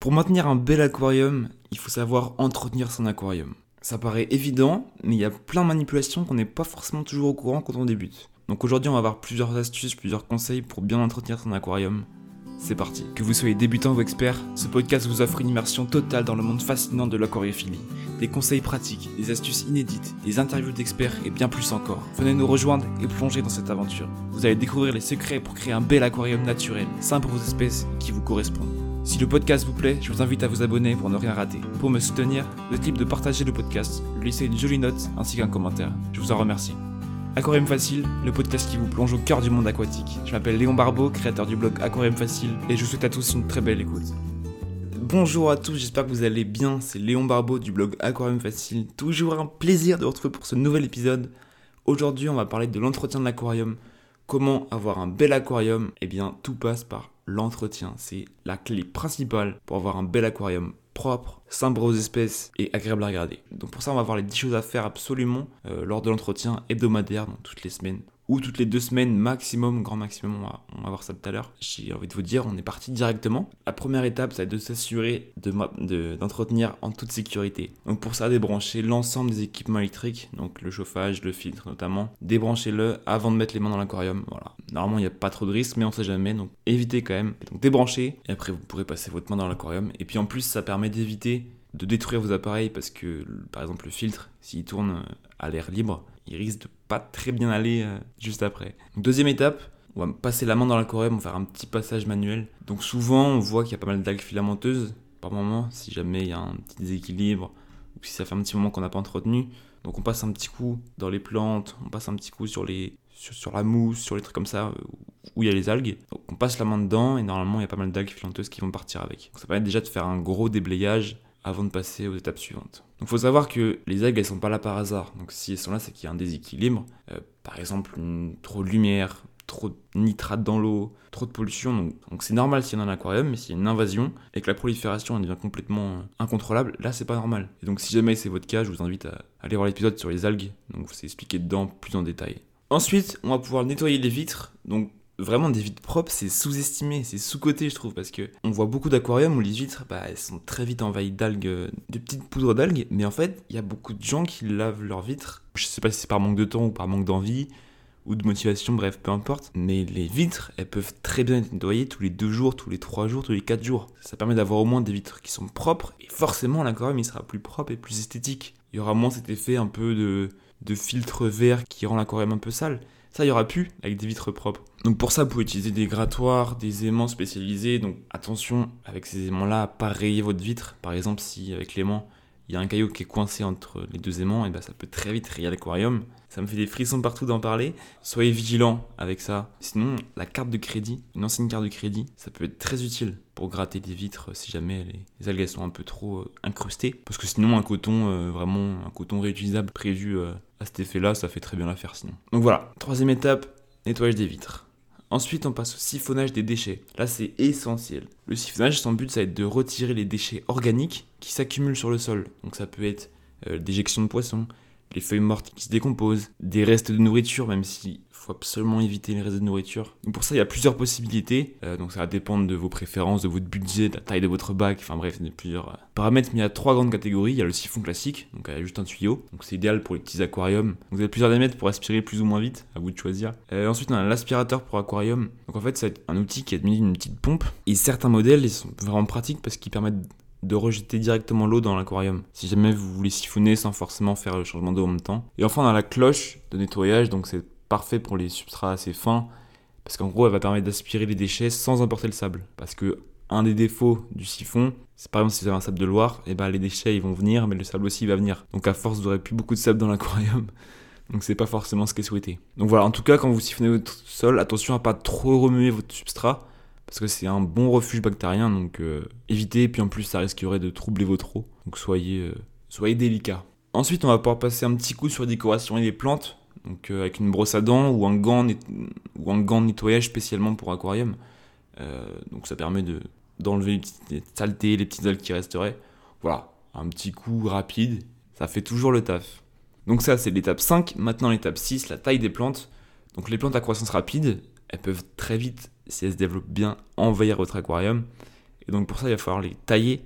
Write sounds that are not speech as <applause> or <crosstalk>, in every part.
Pour maintenir un bel aquarium, il faut savoir entretenir son aquarium. Ça paraît évident, mais il y a plein de manipulations qu'on n'est pas forcément toujours au courant quand on débute. Donc aujourd'hui, on va voir plusieurs astuces, plusieurs conseils pour bien entretenir son aquarium. C'est parti. Que vous soyez débutant ou expert, ce podcast vous offre une immersion totale dans le monde fascinant de l'aquariophilie. Des conseils pratiques, des astuces inédites, des interviews d'experts et bien plus encore. Venez nous rejoindre et plonger dans cette aventure. Vous allez découvrir les secrets pour créer un bel aquarium naturel, sain pour vos espèces qui vous correspond. Si le podcast vous plaît, je vous invite à vous abonner pour ne rien rater. Pour me soutenir, le type de partager le podcast, lui laisser une jolie note ainsi qu'un commentaire. Je vous en remercie. Aquarium Facile, le podcast qui vous plonge au cœur du monde aquatique. Je m'appelle Léon Barbeau, créateur du blog Aquarium Facile, et je vous souhaite à tous une très belle écoute. Bonjour à tous, j'espère que vous allez bien. C'est Léon Barbeau du blog Aquarium Facile. Toujours un plaisir de vous retrouver pour ce nouvel épisode. Aujourd'hui, on va parler de l'entretien de l'aquarium. Comment avoir un bel aquarium? Eh bien, tout passe par l'entretien. C'est la clé principale pour avoir un bel aquarium propre, simple aux espèces et agréable à regarder. Donc pour ça, on va voir les 10 choses à faire absolument euh, lors de l'entretien hebdomadaire, donc toutes les semaines ou toutes les deux semaines maximum, grand maximum, on va, va voir ça tout à l'heure. J'ai envie de vous dire, on est parti directement. La première étape, c'est de s'assurer d'entretenir de, en toute sécurité. Donc pour ça, débrancher l'ensemble des équipements électriques, donc le chauffage, le filtre notamment. Débranchez-le avant de mettre les mains dans l'aquarium. Voilà. Normalement, il n'y a pas trop de risques, mais on sait jamais, donc évitez quand même. Donc débranchez, et après vous pourrez passer votre main dans l'aquarium. Et puis en plus, ça permet d'éviter de détruire vos appareils parce que par exemple le filtre, s'il tourne à l'air libre, il risque de pas très bien aller euh, juste après. deuxième étape, on va passer la main dans l'aquarium, on va faire un petit passage manuel. Donc souvent on voit qu'il y a pas mal d'algues filamenteuses par moment, si jamais il y a un petit déséquilibre ou si ça fait un petit moment qu'on n'a pas entretenu. Donc on passe un petit coup dans les plantes, on passe un petit coup sur les sur, la mousse, sur les trucs comme ça euh, où il y a les algues. Donc on passe la main dedans et normalement il y a pas mal d'algues filanteuses qui vont partir avec. Donc ça permet déjà de faire un gros déblayage avant de passer aux étapes suivantes. Donc il faut savoir que les algues elles sont pas là par hasard. Donc si elles sont là, c'est qu'il y a un déséquilibre. Euh, par exemple, trop de lumière, trop de nitrate dans l'eau, trop de pollution. Donc c'est normal s'il y a un aquarium, mais s'il y a une invasion et que la prolifération devient complètement euh, incontrôlable, là c'est pas normal. Et donc si jamais c'est votre cas, je vous invite à aller voir l'épisode sur les algues. Donc vous expliqué dedans plus en détail. Ensuite, on va pouvoir nettoyer les vitres. Donc vraiment des vitres propres, c'est sous-estimé, c'est sous-coté, je trouve, parce que on voit beaucoup d'aquariums où les vitres, bah, elles sont très vite envahies d'algues, de petites poudres d'algues, mais en fait, il y a beaucoup de gens qui lavent leurs vitres. Je sais pas si c'est par manque de temps ou par manque d'envie ou de motivation, bref, peu importe. Mais les vitres, elles peuvent très bien être nettoyées tous les deux jours, tous les trois jours, tous les quatre jours. Ça permet d'avoir au moins des vitres qui sont propres, et forcément, l'aquarium, il sera plus propre et plus esthétique. Il y aura moins cet effet un peu de filtre vert qui rend l'aquarium un peu sale. Ça, il y aura plus avec des vitres propres. Donc pour ça, vous pouvez utiliser des grattoirs, des aimants spécialisés. Donc attention avec ces aimants-là à pas rayer votre vitre. Par exemple, si avec l'aimant, il y a un caillou qui est coincé entre les deux aimants, et ben ça peut très vite rayer l'aquarium. Ça me fait des frissons partout d'en parler. Soyez vigilants avec ça. Sinon, la carte de crédit, une ancienne carte de crédit, ça peut être très utile pour gratter des vitres si jamais les, algues sont un peu trop euh, incrustées. Parce que sinon, un coton, euh, vraiment, un coton réutilisable prévu euh, à cet effet-là, ça fait très bien l'affaire sinon. Donc voilà, troisième étape, nettoyage des vitres. Ensuite, on passe au siphonnage des déchets. Là, c'est essentiel. Le siphonnage, son but, ça va être de retirer les déchets organiques qui s'accumulent sur le sol. Donc ça peut être déjection de poissons, les feuilles mortes qui se décomposent, des restes de nourriture, même si faut absolument éviter les restes de nourriture. Donc pour ça, il y a plusieurs possibilités. Euh, donc ça va dépendre de vos préférences, de votre budget, de la taille de votre bac, enfin bref, il y a plusieurs euh, paramètres. Mais il y a trois grandes catégories. Il y a le siphon classique, donc il y a juste un tuyau. Donc c'est idéal pour les petits aquariums. vous avez plusieurs diamètres pour aspirer plus ou moins vite, à vous de choisir. Euh, ensuite, on a l'aspirateur pour aquarium. Donc en fait, c'est un outil qui est mis d'une petite pompe. Et certains modèles, ils sont vraiment pratiques parce qu'ils permettent de rejeter directement l'eau dans l'aquarium, si jamais vous voulez siphonner sans forcément faire le changement d'eau en même temps. Et enfin, on a la cloche de nettoyage, donc c'est parfait pour les substrats assez fins, parce qu'en gros, elle va permettre d'aspirer les déchets sans emporter le sable. Parce que un des défauts du siphon, c'est par exemple si vous avez un sable de Loire, et eh ben les déchets ils vont venir, mais le sable aussi va venir. Donc à force, vous n'aurez plus beaucoup de sable dans l'aquarium. <laughs> Donc c'est pas forcément ce qui est souhaité. Donc voilà, en tout cas, quand vous siphonnez votre sol, attention à pas trop remuer votre substrat parce que c'est un bon refuge bactérien, donc euh, évitez, puis en plus ça risquerait de troubler votre eau, donc soyez, euh, soyez délicat. Ensuite, on va pouvoir passer un petit coup sur les décorations et les plantes, donc euh, avec une brosse à dents ou un gant, ou un gant de nettoyage spécialement pour aquarium. donc ça permet de, d'enlever les saletés, les petites algues qui resteraient. Voilà, un petit coup rapide, ça fait toujours le taf. Donc ça, c'est l'étape 5. Maintenant, l'étape 6, la taille des plantes. Donc les plantes à croissance rapide, elles peuvent très vite si elle se développe bien, envahir votre aquarium. Et donc pour ça, il va falloir les tailler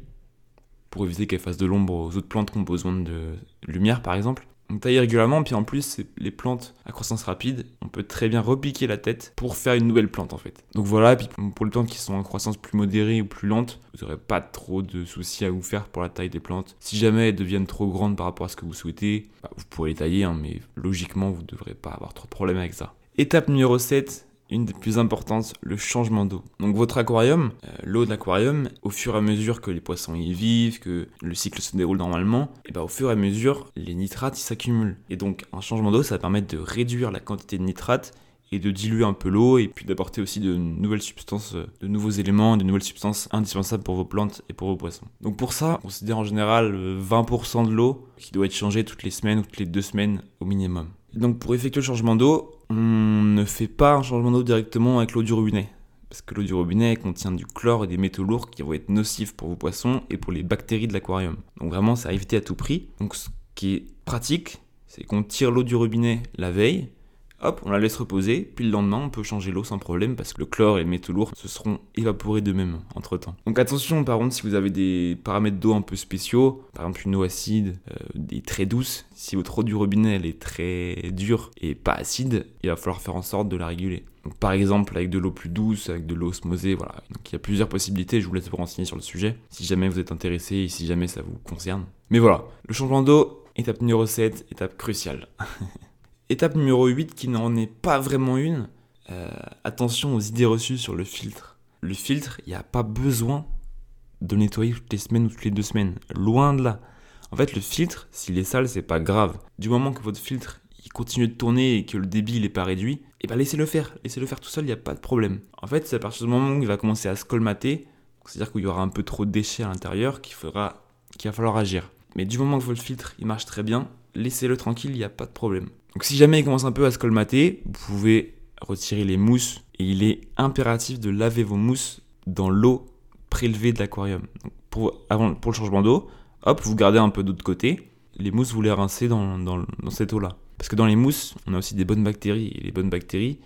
pour éviter qu'elles fassent de l'ombre aux autres plantes qui ont besoin de lumière, par exemple. On taille régulièrement, puis en plus, les plantes à croissance rapide, on peut très bien repiquer la tête pour faire une nouvelle plante en fait. Donc voilà, puis pour les plantes qui sont en croissance plus modérée ou plus lente, vous n'aurez pas trop de soucis à vous faire pour la taille des plantes. Si jamais elles deviennent trop grandes par rapport à ce que vous souhaitez, bah, vous pourrez les tailler, hein, mais logiquement, vous ne devrez pas avoir trop de problèmes avec ça. Étape numéro 7, une des plus importantes, le changement d'eau. Donc votre aquarium, euh, l'eau de l'aquarium, au fur et à mesure que les poissons y vivent, que le cycle se déroule normalement, et ben au fur et à mesure, les nitrates s'accumulent. Et donc un changement d'eau, ça va permettre de réduire la quantité de nitrates et de diluer un peu l'eau et puis d'apporter aussi de nouvelles substances, euh, de nouveaux éléments, de nouvelles substances indispensables pour vos plantes et pour vos poissons. Donc pour ça, on considère en général 20% euh, de l'eau qui doit être changée toutes les semaines ou toutes les deux semaines au minimum. donc pour effectuer le changement d'eau, on ne fait pas un changement d'eau directement avec l'eau du robinet. Parce que l'eau du robinet contient du chlore et des métaux lourds qui vont être nocifs pour vos poissons et pour les bactéries de l'aquarium. Donc vraiment, c'est à éviter à tout prix. Donc ce qui est pratique, c'est qu'on tire l'eau du robinet la veille, hop, on la laisse reposer, puis le lendemain, on peut changer l'eau sans problème parce que le chlore et les métaux lourds se seront évaporés d'eux-mêmes entre temps. Donc attention, par contre, si vous avez des paramètres d'eau un peu spéciaux, par exemple une eau acide, euh, des très douces, si votre eau du robinet elle est très dure et pas acide, il va falloir faire en sorte de la réguler. Donc par exemple avec de l'eau plus douce, avec de l'eau osmosée, voilà. Donc il y a plusieurs possibilités, je vous laisse vous renseigner sur le sujet, si jamais vous êtes intéressé et si jamais ça vous concerne. Mais voilà, le changement d'eau, étape numéro 7, étape cruciale. <laughs> Étape numéro 8 qui n'en est pas vraiment une, euh, attention aux idées reçues sur le filtre. Le filtre, il n'y a pas besoin de nettoyer toutes les semaines ou toutes les deux semaines. Loin de là. En fait, le filtre, s'il est sale, c'est pas grave. Du moment que votre filtre il continue de tourner et que le débit n'est pas réduit, et eh ben laissez-le faire. Laissez-le faire tout seul, il n'y a pas de problème. En fait, c'est à partir du moment où il va commencer à se colmater, c'est-à-dire qu'il y aura un peu trop de déchets à l'intérieur, qu'il faudra, qu'il va falloir agir. Mais du moment que votre filtre il marche très bien, laissez-le tranquille, il n'y a pas de problème. Donc si jamais il commence un peu à se colmater, vous pouvez retirer les mousses et il est impératif de laver vos mousses dans l'eau prélevée de l'aquarium. Pour, pour le changement d'eau, hop, vous gardez un peu d'eau de côté, les mousses vous les rincez dans, dans, cette eau-là. Parce que dans les mousses, on a aussi des bonnes bactéries, et les bonnes bactéries,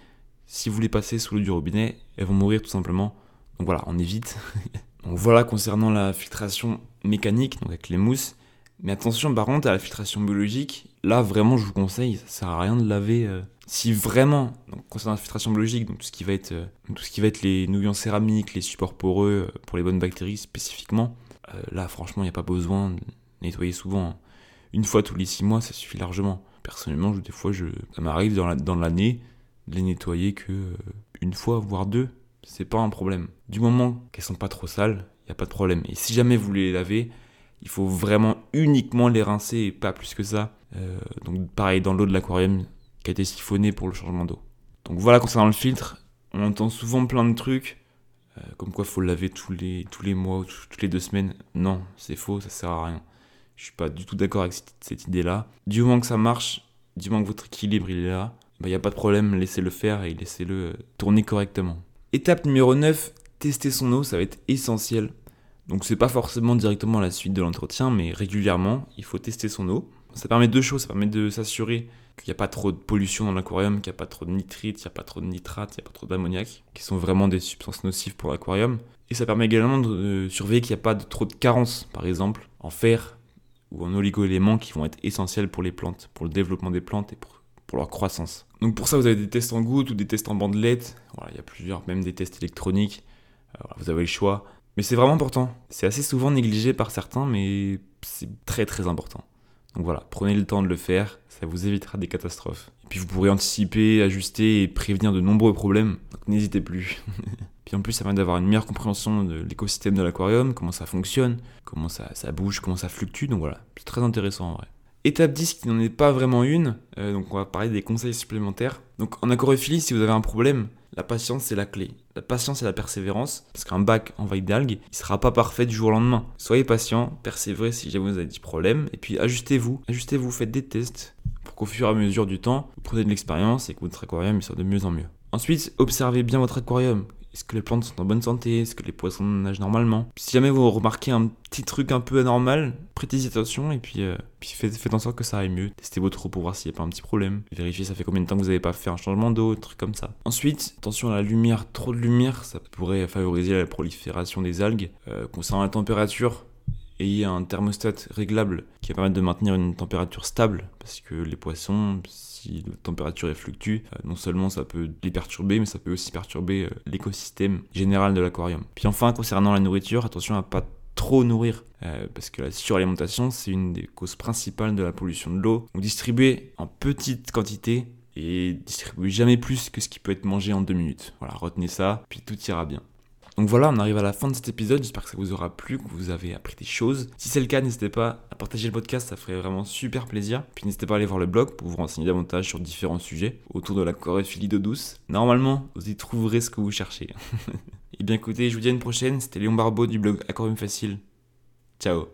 si vous les passez sous l'eau du robinet, elles vont mourir tout simplement. Donc voilà, on évite. <laughs> donc voilà concernant la filtration mécanique, donc avec les mousses. Mais attention par contre à la filtration biologique, là vraiment je vous conseille, ça sert à rien de laver. Euh, si vraiment, donc, concernant la filtration biologique, donc tout ce qui va être, euh, tout ce qui va être les nouilles en céramique, les supports poreux euh, pour les bonnes bactéries spécifiquement, là franchement il n'y a pas besoin de nettoyer souvent. Hein. Une fois tous les six mois, ça suffit largement. Personnellement, des fois, je, ça m'arrive dans l'année de les nettoyer que une fois, voire deux. C'est pas un problème. Du moment qu'elles sont pas trop sales, il n'y a pas de problème. Et si jamais vous les laver, il faut vraiment uniquement les rincer et pas plus que ça. Euh, donc pareil dans l'eau de l'aquarium qui a été siphonnée pour le changement d'eau. Donc voilà concernant le filtre, on entend souvent plein de trucs, euh, comme quoi faut le laver tous les, mois ou toutes les deux semaines. Non, c'est faux, ça sert à rien. Je suis pas du tout d'accord avec cette, idée-là. Du moment que ça marche, du moment que votre équilibre il est là, il bah, n'y a pas de problème, laissez-le faire et laissez-le tourner correctement. Étape numéro 9, tester son eau, ça va être essentiel. Donc c'est pas forcément directement la suite de l'entretien, mais régulièrement, il faut tester son eau. Ça permet deux choses, ça permet de s'assurer qu'il n'y a pas trop de pollution dans l'aquarium, qu'il n'y a pas trop de nitrite, il n'y a pas trop de nitrate, il n'y a pas trop d'ammoniac, qui sont vraiment des substances nocives pour l'aquarium. Et ça permet également de surveiller qu'il n'y a pas trop de carences, par exemple, en fer ou en oligo-éléments qui vont être essentiels pour les plantes, pour le développement des plantes et pour, leur croissance. Donc pour ça, vous avez des tests en gouttes ou des tests en bandelette. Voilà, il y a plusieurs, même des tests électroniques. Euh, vous avez le choix. Mais c'est vraiment important. C'est assez souvent négligé par certains, mais c'est très très important. Donc voilà, prenez le temps de le faire, ça vous évitera des catastrophes. Et puis vous pourrez anticiper, ajuster et prévenir de nombreux problèmes, donc n'hésitez plus. <laughs> puis en plus, ça permet d'avoir une meilleure compréhension de l'écosystème de l'aquarium, comment ça fonctionne, comment ça, ça bouge, comment ça fluctue, donc voilà, c'est très intéressant en vrai. Étape 10 qui n'en est pas vraiment une, euh, donc on va parler des conseils supplémentaires. Donc en aquariophilie, si vous avez un problème, la patience c'est la clé. La patience et la persévérance, parce qu'un bac en vague d'algues, il sera pas parfait du jour au lendemain. Soyez patient, persévérez si jamais vous avez des problèmes, et puis ajustez-vous, ajustez-vous, faites des tests, pour qu'au fur et à mesure du temps, vous prenez de l'expérience et que votre aquarium soit de mieux en mieux. Ensuite, observez bien votre aquarium. Est-ce que les plantes sont en bonne santé, est-ce que les poissons nagent normalement? si jamais vous remarquez un petit truc un peu anormal, prêtez-y attention et puis, euh, faites, en sorte que ça aille mieux. Testez votre eau pour voir s'il n'y a pas un petit problème. Vérifiez ça fait combien de temps que vous n'avez pas fait un changement d'eau, truc comme ça. Ensuite, attention à la lumière, trop de lumière, ça pourrait favoriser la prolifération des algues. Euh, concernant la température, ayez un thermostat réglable qui va permettre de maintenir une température stable parce que les poissons, si la température est fluctue, euh, non seulement ça peut les perturber, mais ça peut aussi perturber euh, l'écosystème général de l'aquarium. Puis enfin, concernant la nourriture, attention à pas trop nourrir, euh, parce que la suralimentation, c'est une des causes principales de la pollution de l'eau. Donc distribuez en petite quantité et distribuez jamais plus que ce qui peut être mangé en deux minutes. Voilà, retenez ça, puis tout ira bien. Donc voilà, on arrive à la fin de cet épisode. J'espère que ça vous aura plu, que vous avez appris des choses. Si c'est le cas, n'hésitez pas à partager le podcast, ça ferait vraiment super plaisir. Puis n'hésitez pas à aller voir le blog pour vous renseigner davantage sur différents sujets autour de la d'eau douce. Normalement, vous y trouverez ce que vous cherchez. <laughs> Et bien écoutez, je vous dis à une prochaine. C'était Léon Barbeau du blog Aquarium Facile. Ciao